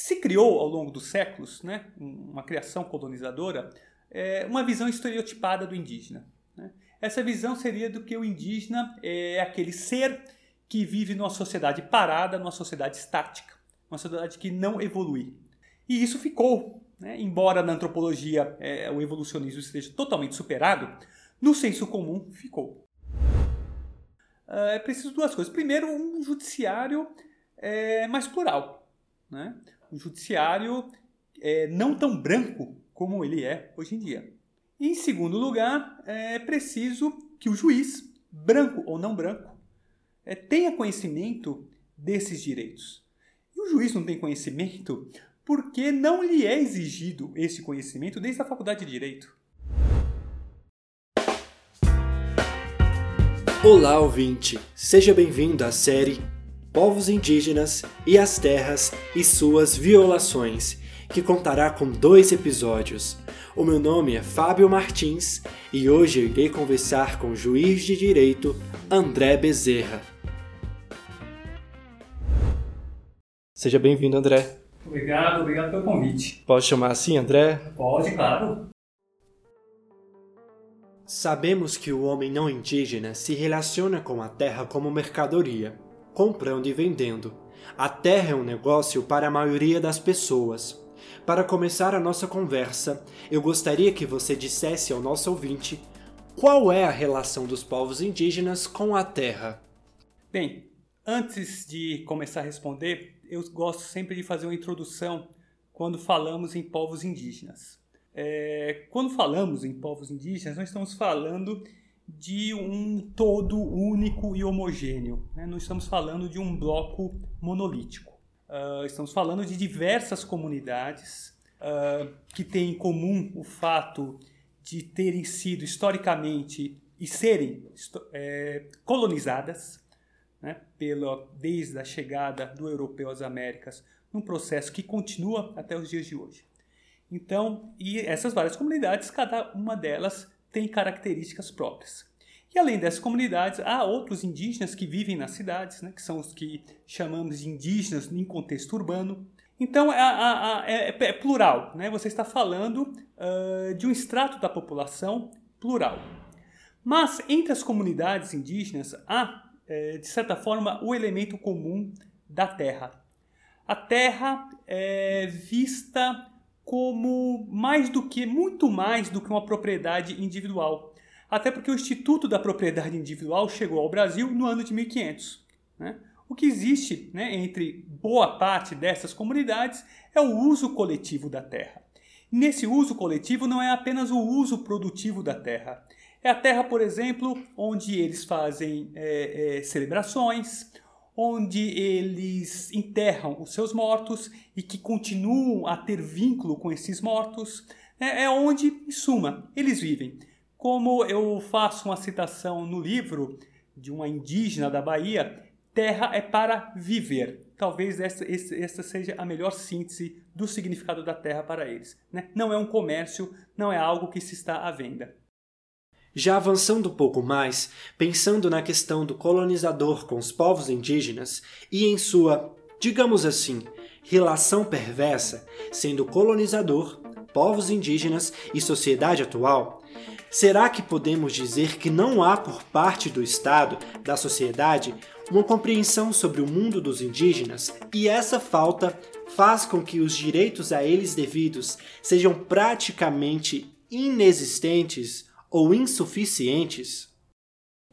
Se criou ao longo dos séculos, né, uma criação colonizadora, é, uma visão estereotipada do indígena. Né? Essa visão seria do que o indígena é aquele ser que vive numa sociedade parada, numa sociedade estática, uma sociedade que não evolui. E isso ficou, né? embora na antropologia é, o evolucionismo esteja totalmente superado, no senso comum ficou. Ah, é preciso duas coisas. Primeiro, um judiciário é, mais plural. Né? Um judiciário é, não tão branco como ele é hoje em dia. Em segundo lugar, é preciso que o juiz, branco ou não branco, é, tenha conhecimento desses direitos. E o juiz não tem conhecimento porque não lhe é exigido esse conhecimento desde a faculdade de direito. Olá, ouvinte! Seja bem-vindo à série Povos Indígenas e as Terras e Suas Violações, que contará com dois episódios. O meu nome é Fábio Martins e hoje eu irei conversar com o juiz de direito André Bezerra. Seja bem-vindo, André. Obrigado, obrigado pelo convite. Pode chamar assim, André? Pode, claro. Sabemos que o homem não indígena se relaciona com a terra como mercadoria, comprando e vendendo. A terra é um negócio para a maioria das pessoas. Para começar a nossa conversa, eu gostaria que você dissesse ao nosso ouvinte qual é a relação dos povos indígenas com a terra. Bem, antes de começar a responder, eu gosto sempre de fazer uma introdução quando falamos em povos indígenas. É, quando falamos em povos indígenas, nós estamos falando de um todo único e homogêneo. Né? Não estamos falando de um bloco monolítico. Uh, estamos falando de diversas comunidades uh, que têm em comum o fato de terem sido historicamente e serem é, colonizadas né, pela, desde a chegada do europeu às Américas, num processo que continua até os dias de hoje. Então, e essas várias comunidades, cada uma delas tem características próprias. E além dessas comunidades, há outros indígenas que vivem nas cidades, né, que são os que chamamos de indígenas em contexto urbano. Então é, é, é, é plural, né? você está falando uh, de um extrato da população plural. Mas entre as comunidades indígenas há, é, de certa forma, o elemento comum da terra. A terra é vista como mais do que, muito mais do que uma propriedade individual. Até porque o Instituto da Propriedade Individual chegou ao Brasil no ano de 1500. Né? O que existe né, entre boa parte dessas comunidades é o uso coletivo da terra. Nesse uso coletivo não é apenas o uso produtivo da terra. É a terra, por exemplo, onde eles fazem é, é, celebrações, onde eles enterram os seus mortos e que continuam a ter vínculo com esses mortos, é, é onde, em suma, eles vivem. Como eu faço uma citação no livro de uma indígena da Bahia, terra é para viver. Talvez essa, essa seja a melhor síntese do significado da terra para eles. Né? Não é um comércio, não é algo que se está à venda. Já avançando um pouco mais, pensando na questão do colonizador com os povos indígenas e em sua, digamos assim, relação perversa, sendo colonizador, povos indígenas e sociedade atual, será que podemos dizer que não há por parte do Estado, da sociedade, uma compreensão sobre o mundo dos indígenas? E essa falta faz com que os direitos a eles devidos sejam praticamente inexistentes ou insuficientes?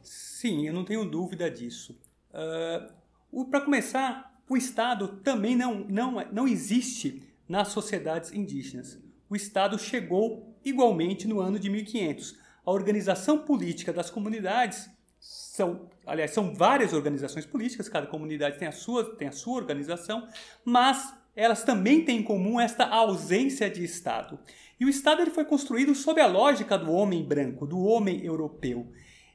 Sim, eu não tenho dúvida disso. Uh, Para começar, o Estado também não, não, não existe nas sociedades indígenas. O Estado chegou igualmente no ano de 1500. A organização política das comunidades são, aliás, são várias organizações políticas, cada comunidade tem a sua, tem a sua organização, mas elas também têm em comum esta ausência de Estado. E o Estado ele foi construído sob a lógica do homem branco, do homem europeu.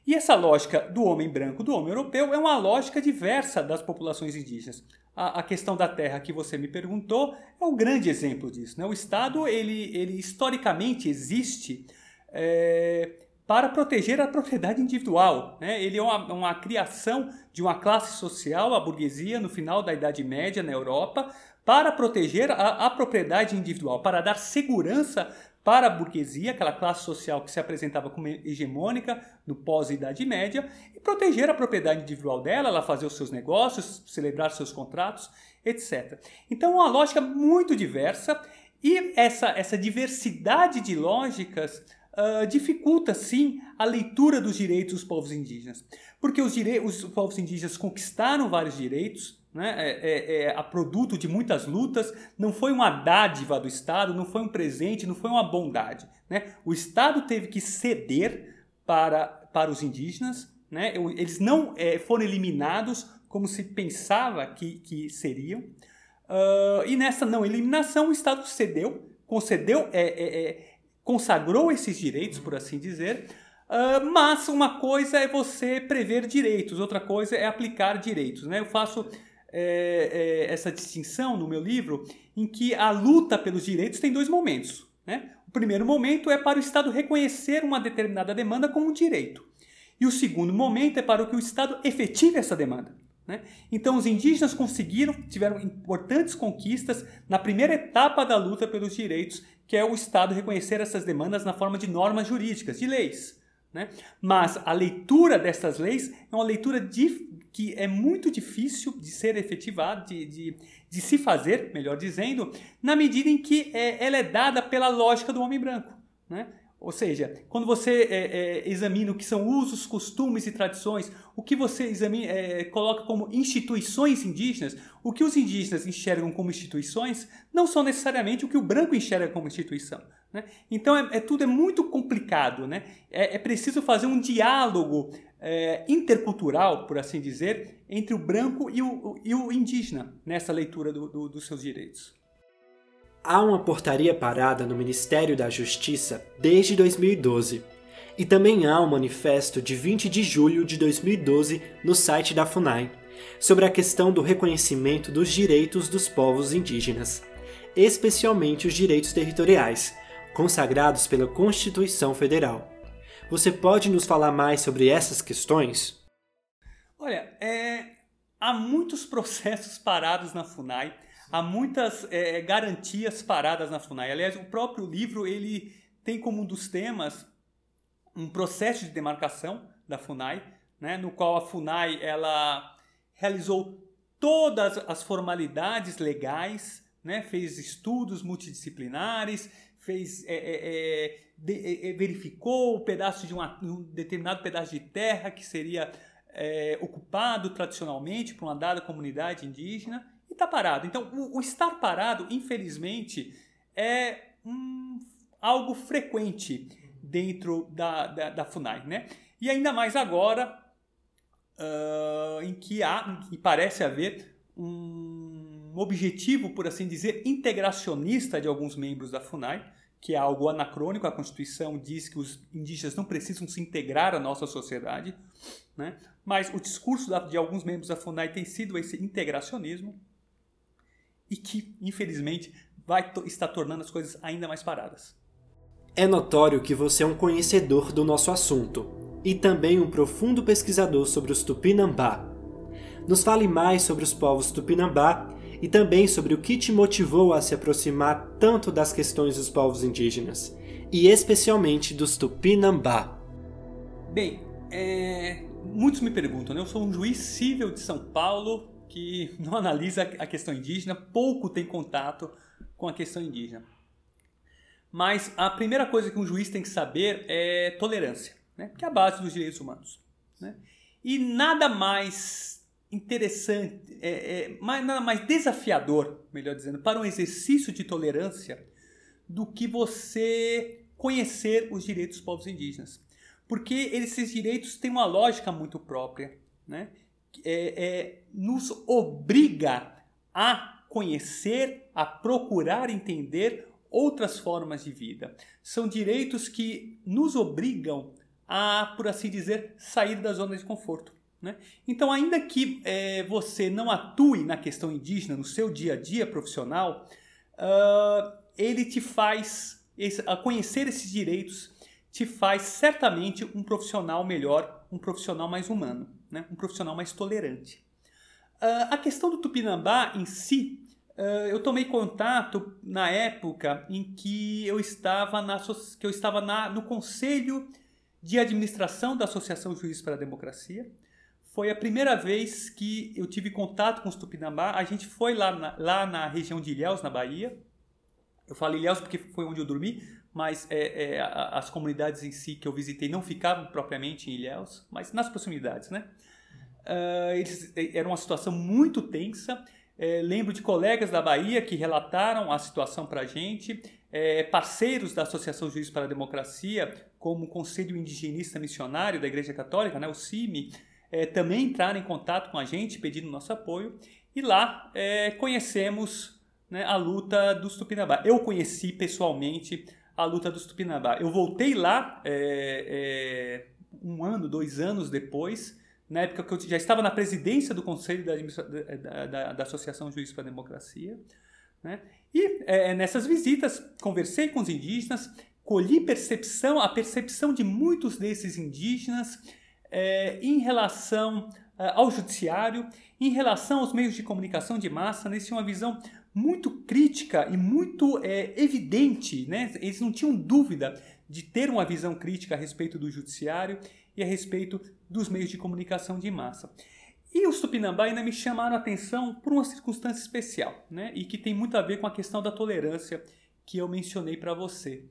E essa lógica do homem branco, do homem europeu, é uma lógica diversa das populações indígenas. A, a questão da terra que você me perguntou é um grande exemplo disso. Né? O Estado, ele, ele historicamente existe é, para proteger a propriedade individual. Né? Ele é uma, uma criação de uma classe social, a burguesia, no final da Idade Média na Europa, para proteger a, a propriedade individual, para dar segurança para a burguesia, aquela classe social que se apresentava como hegemônica no pós-Idade Média, e proteger a propriedade individual dela, ela fazer os seus negócios, celebrar seus contratos, etc. Então, uma lógica muito diversa e essa, essa diversidade de lógicas uh, dificulta, sim, a leitura dos direitos dos povos indígenas. Porque os, os povos indígenas conquistaram vários direitos, né, é, é, é, a produto de muitas lutas, não foi uma dádiva do Estado, não foi um presente, não foi uma bondade. Né? O Estado teve que ceder para, para os indígenas, né? eles não é, foram eliminados como se pensava que, que seriam. Uh, e nessa não eliminação, o Estado cedeu, concedeu, é, é, consagrou esses direitos, por assim dizer, Uh, mas uma coisa é você prever direitos, outra coisa é aplicar direitos. Né? Eu faço é, é, essa distinção no meu livro, em que a luta pelos direitos tem dois momentos. Né? O primeiro momento é para o Estado reconhecer uma determinada demanda como um direito. E o segundo momento é para que o Estado efetive essa demanda. Né? Então, os indígenas conseguiram, tiveram importantes conquistas na primeira etapa da luta pelos direitos, que é o Estado reconhecer essas demandas na forma de normas jurídicas, de leis. Né? Mas a leitura dessas leis é uma leitura que é muito difícil de ser efetivada, de, de, de, se fazer, melhor dizendo, na medida em que é, ela é dada pela lógica do homem branco. Né? Ou seja, quando você é, é, examina o que são usos, costumes e tradições, o que você examina, é, coloca como instituições indígenas, o que os indígenas enxergam como instituições não são necessariamente o que o branco enxerga como instituição. Né? Então, é, é, tudo é muito complicado. Né? É, é preciso fazer um diálogo é, intercultural, por assim dizer, entre o branco e o, e o indígena nessa leitura do, do, dos seus direitos. Há uma portaria parada no Ministério da Justiça desde 2012. E também há um manifesto de 20 de julho de 2012 no site da FUNAI sobre a questão do reconhecimento dos direitos dos povos indígenas, especialmente os direitos territoriais, consagrados pela Constituição Federal. Você pode nos falar mais sobre essas questões? Olha, é, há muitos processos parados na FUNAI há muitas é, garantias paradas na FUNAI. Aliás, o próprio livro ele tem como um dos temas um processo de demarcação da FUNAI, né, no qual a FUNAI ela realizou todas as formalidades legais, né, fez estudos multidisciplinares, fez, é, é, é de, é, é, verificou o pedaço de uma, um determinado pedaço de terra que seria ocupado tradicionalmente por uma dada comunidade indígena e está parado. Então, o, o, estar parado, infelizmente, é um, algo frequente dentro da, da, da, FUNAI. Né? E ainda mais agora, uh, em que há, em que parece haver um objetivo, por assim dizer, integracionista de alguns membros da FUNAI, que é algo anacrônico. A Constituição diz que os indígenas não precisam se integrar à nossa sociedade, né? mas o discurso de alguns membros da FUNAI tem sido esse integracionismo e que, infelizmente, vai estar tornando as coisas ainda mais paradas. É notório que você é um conhecedor do nosso assunto e também um profundo pesquisador sobre os Tupinambá. Nos fale mais sobre os povos Tupinambá e também sobre o que te motivou a se aproximar tanto das questões dos povos indígenas, e especialmente dos Tupinambá. Bem, é... muitos me perguntam, né? eu sou um juiz civil de São Paulo que não analisa a questão indígena, pouco tem contato com a questão indígena. Mas a primeira coisa que um juiz tem que saber é tolerância, né? que é a base dos direitos humanos. Né? E nada mais interessante, é, é, mais, nada mais desafiador, melhor dizendo, para um exercício de tolerância do que você conhecer os direitos dos povos indígenas. Porque esses direitos têm uma lógica muito própria. Né? É, é, nos obriga a conhecer, a procurar entender outras formas de vida. São direitos que nos obrigam a, por assim dizer, sair da zona de conforto. Né? Então, ainda que é, você não atue na questão indígena no seu dia a dia profissional, uh, ele te faz, esse, a conhecer esses direitos, te faz certamente um profissional melhor, um profissional mais humano né? um profissional mais tolerante. Uh, a questão do Tupinambá em si, Uh, eu tomei contato na época em que eu estava, na, que eu estava na, no Conselho de Administração da Associação Juízes para a Democracia. Foi a primeira vez que eu tive contato com os Tupinambá. A gente foi lá na, lá na região de Ilhéus, na Bahia. Eu falo Ilhéus porque foi onde eu dormi, mas é, é, as comunidades em si que eu visitei não ficavam propriamente em Ilhéus, mas nas proximidades, né? Uh, eles, era uma situação muito tensa é, lembro de colegas da Bahia que relataram a situação para a gente, é, parceiros da Associação Juiz para a Democracia, como o Conselho Indigenista Missionário da Igreja Católica, né, o CIMI, é, também entraram em contato com a gente pedindo nosso apoio e lá é, conhecemos né, a luta dos Tupinambá. Eu conheci pessoalmente a luta dos Tupinambá. Eu voltei lá é, é, um ano, dois anos depois na época que eu já estava na presidência do Conselho da, da, da, da Associação Juiz para a Democracia. Né? E é, nessas visitas conversei com os indígenas, colhi percepção, a percepção de muitos desses indígenas é, em relação é, ao judiciário, em relação aos meios de comunicação de massa, tinham uma visão muito crítica e muito é, evidente, né? eles não tinham dúvida de ter uma visão crítica a respeito do judiciário e a respeito dos meios de comunicação de massa. E os Tupinambá ainda me chamaram a atenção por uma circunstância especial, né? e que tem muito a ver com a questão da tolerância que eu mencionei para você.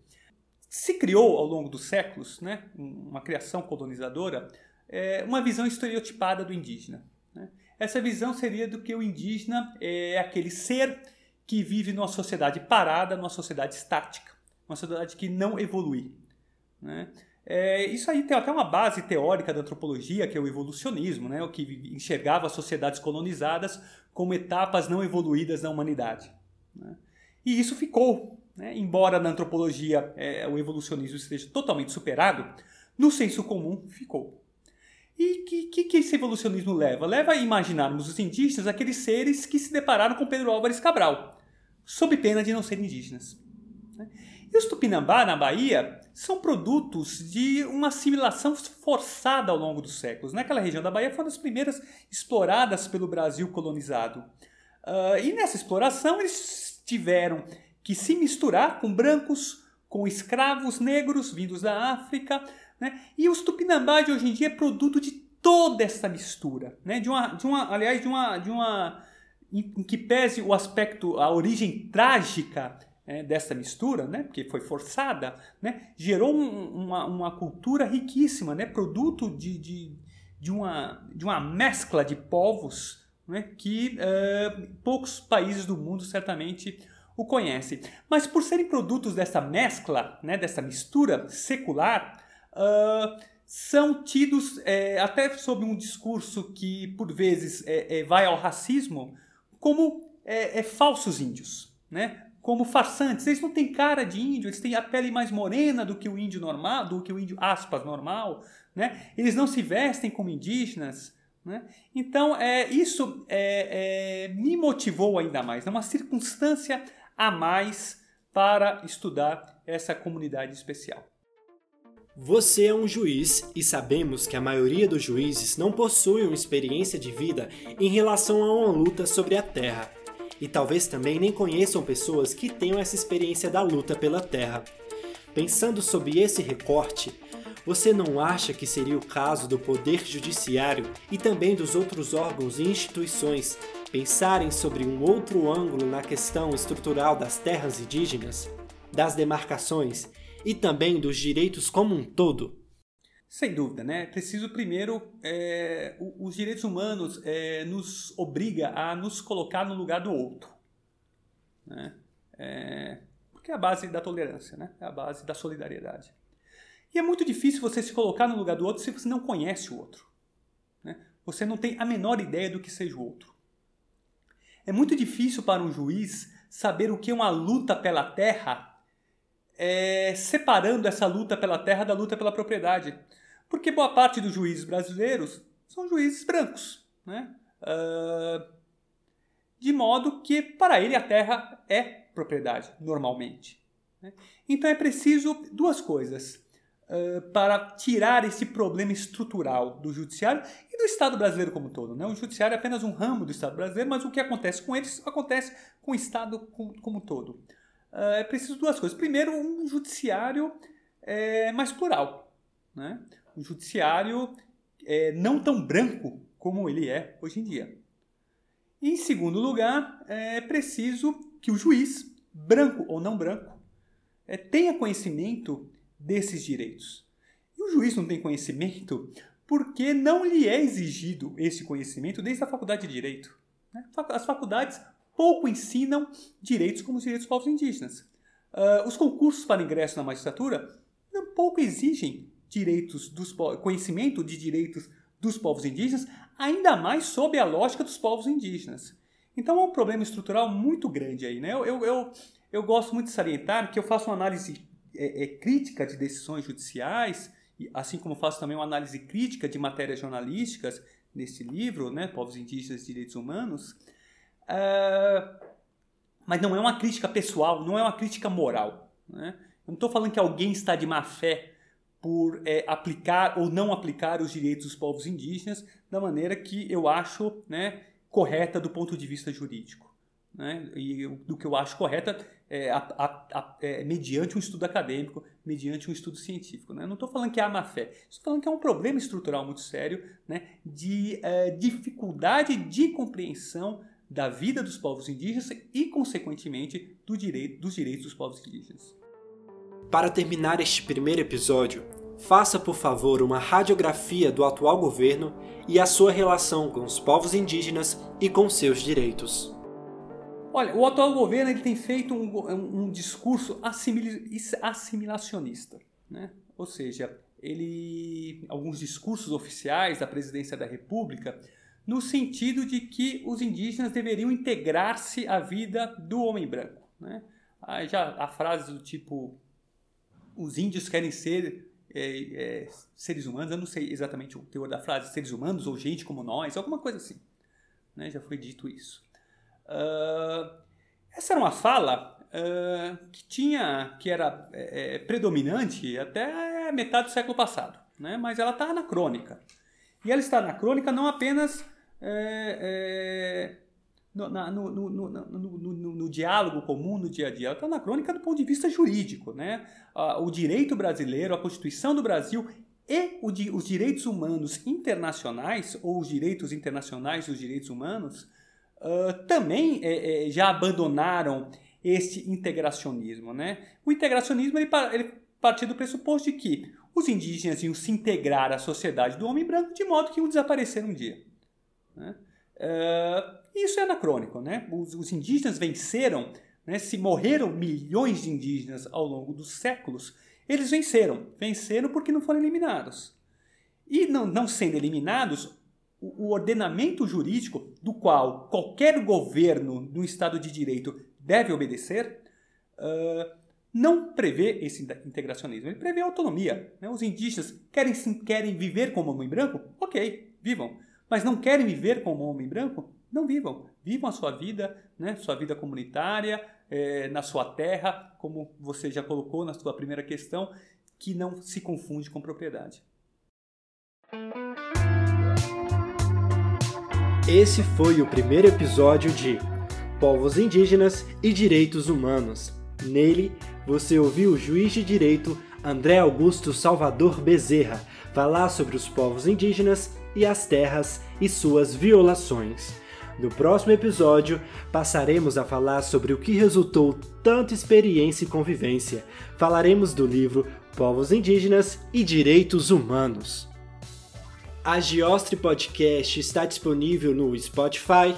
Se criou ao longo dos séculos, né, uma criação colonizadora, é, uma visão estereotipada do indígena. Né? Essa visão seria do que o indígena é aquele ser que vive numa sociedade parada, numa sociedade estática, uma sociedade que não evolui. Né? É, isso aí tem até uma base teórica da antropologia, que é o evolucionismo, né? o que enxergava as sociedades colonizadas como etapas não evoluídas da humanidade. Né? E isso ficou, né? embora na antropologia é, o evolucionismo esteja totalmente superado, no senso comum ficou. E que, que, que esse evolucionismo leva? Leva a imaginarmos os indígenas aqueles seres que se depararam com Pedro Álvares Cabral, sob pena de não serem indígenas. Né? E os Tupinambá, na Bahia, são produtos de uma assimilação forçada ao longo dos séculos. Naquela região da Bahia foi uma das primeiras exploradas pelo Brasil colonizado. Uh, e nessa exploração eles tiveram que se misturar com brancos, com escravos negros vindos da África. Né? E os Tupinambá de hoje em dia é produto de toda essa mistura. Né? De uma, de uma, aliás, de uma, de uma em, que pese o aspecto, a origem trágica é, dessa mistura, né, porque foi forçada, né, gerou um, uma, uma cultura riquíssima, né, produto de, de, de, uma, de uma mescla de povos né, que uh, poucos países do mundo certamente o conhecem. Mas por serem produtos dessa mescla, né, dessa mistura secular, uh, são tidos é, até sob um discurso que por vezes é, é, vai ao racismo como é, falsos índios, né? como farsantes. Eles não têm cara de índio, eles têm a pele mais morena do que o índio normal, do que o índio aspas normal, né? Eles não se vestem como indígenas, né? Então, é, isso é, é, me motivou ainda mais, é uma circunstância a mais para estudar essa comunidade especial. Você é um juiz e sabemos que a maioria dos juízes não possui uma experiência de vida em relação a uma luta sobre a terra e talvez também nem conheçam pessoas que tenham essa experiência da luta pela terra. Pensando sobre esse recorte, você não acha que seria o caso do Poder Judiciário e também dos outros órgãos e instituições pensarem sobre um outro ângulo na questão estrutural das terras indígenas, das demarcações e também dos direitos como um todo? Sem dúvida, né? Preciso primeiro, é, os direitos humanos é, nos obriga a nos colocar no lugar do outro, né? É, porque é a base da tolerância, né? É a base da solidariedade. E é muito difícil você se colocar no lugar do outro se você não conhece o outro, né? Você não tem a menor ideia do que seja o outro. É muito difícil para um juiz saber o que é uma luta pela terra, é, separando essa luta pela terra da luta pela propriedade. Porque boa parte dos juízes brasileiros são juízes brancos. Né? Uh, de modo que, para ele, a terra é propriedade, normalmente. Né? Então é preciso duas coisas. uh, para tirar esse problema estrutural do judiciário e do Estado brasileiro como um todo. Né? O judiciário é apenas um ramo do Estado brasileiro, mas o que acontece com eles acontece com o Estado como, como um todo. Uh, é preciso duas coisas. Primeiro, um judiciário é, mais plural. Né? Um judiciário é, não tão branco como ele é hoje em dia. E, em segundo lugar, é preciso que o juiz, branco ou não branco, é, tenha conhecimento desses direitos. E o juiz não tem conhecimento porque não lhe é exigido esse conhecimento desde a faculdade de Direito. Né? As faculdades pouco ensinam direitos como os direitos dos povos indígenas. Uh, os concursos para ingresso na magistratura pouco exigem direitos dos conhecimento de direitos dos povos indígenas, ainda mais sob a lógica dos povos indígenas. Então é um problema estrutural muito grande aí. Né? Eu, eu, eu, eu gosto muito de salientar que eu faço uma análise é, é, crítica de decisões judiciais, assim como faço também uma análise crítica de matérias jornalísticas nesse livro, né, Povos Indígenas e Direitos Humanos. Uh, mas não é uma crítica pessoal, não é uma crítica moral. Né? Eu não estou falando que alguém está de má fé por é, aplicar ou não aplicar os direitos dos povos indígenas da maneira que eu acho né, correta do ponto de vista jurídico. Né? E do que eu acho correta é, a, a, a, é, mediante um estudo acadêmico, mediante um estudo científico. Né? Não estou falando que há má fé, estou falando que é um problema estrutural muito sério né, de é, dificuldade de compreensão da vida dos povos indígenas e, consequentemente, do direito, dos direitos dos povos indígenas. Para terminar este primeiro episódio, faça por favor uma radiografia do atual governo e a sua relação com os povos indígenas e com seus direitos. Olha, o atual governo ele tem feito um, um discurso assimilacionista, né? ou seja, ele alguns discursos oficiais da presidência da República no sentido de que os indígenas deveriam integrar-se à vida do homem branco. Né? Aí já a frase do tipo os índios querem ser é, é, seres humanos, eu não sei exatamente o teor da frase, seres humanos ou gente como nós, alguma coisa assim. Né? Já foi dito isso. Uh, essa era uma fala uh, que tinha, que era é, predominante até metade do século passado, né? mas ela está anacrônica. E ela está anacrônica não apenas é, é no, na, no, no, no, diálogo comum, no dia a dia. Ela está na crônica do ponto de vista jurídico. Né? o direito brasileiro, a Constituição do Brasil e os direitos humanos internacionais, ou os direitos internacionais e os direitos humanos, uh, também é, é, já abandonaram esse integracionismo. Né? O integracionismo ele, ele partia do pressuposto de que os indígenas iam se integrar à sociedade do homem branco de modo que iam desaparecer um dia. Né? Uh, isso é anacrônico, né? Os, os indígenas venceram, né? se morreram milhões de indígenas ao longo dos séculos, eles venceram. Venceram porque não foram eliminados. E não, não sendo eliminados, o, o ordenamento jurídico do qual qualquer governo do Estado de Direito deve obedecer, uh, não prevê esse integracionismo. Ele prevê autonomia. Né? Os indígenas querem, querem viver como homem branco? Ok, vivam. Mas não querem viver como homem branco? Não vivam. Vivam a sua vida, né? sua vida comunitária, é, na sua terra, como você já colocou na sua primeira questão, que não se confunde com propriedade. Esse foi o primeiro episódio de Povos Indígenas e Direitos Humanos. Nele, você ouviu o juiz de direito André Augusto Salvador Bezerra falar sobre os povos indígenas e as terras e suas violações. No próximo episódio, passaremos a falar sobre o que resultou tanta experiência e convivência. Falaremos do livro Povos Indígenas e Direitos Humanos. A Giostre Podcast está disponível no Spotify,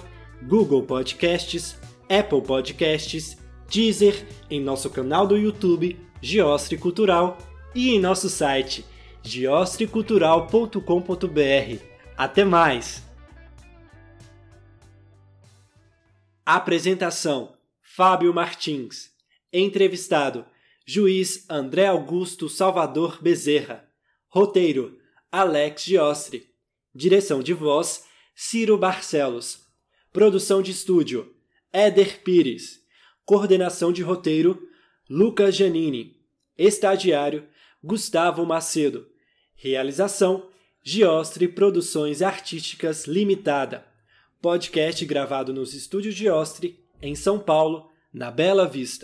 Google Podcasts, Apple Podcasts, Deezer, em nosso canal do YouTube, Giostre Cultural, e em nosso site, giostrecultural.com.br. Até mais! Apresentação: Fábio Martins. Entrevistado: Juiz André Augusto Salvador Bezerra. Roteiro: Alex Giostre. Direção de voz: Ciro Barcelos. Produção de estúdio: Éder Pires. Coordenação de roteiro: Lucas Janini. Estagiário: Gustavo Macedo. Realização: Giostre Produções Artísticas Limitada. Podcast gravado nos estúdios Giostre, em São Paulo, na Bela Vista.